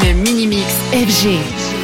Le mini mix FG. FG.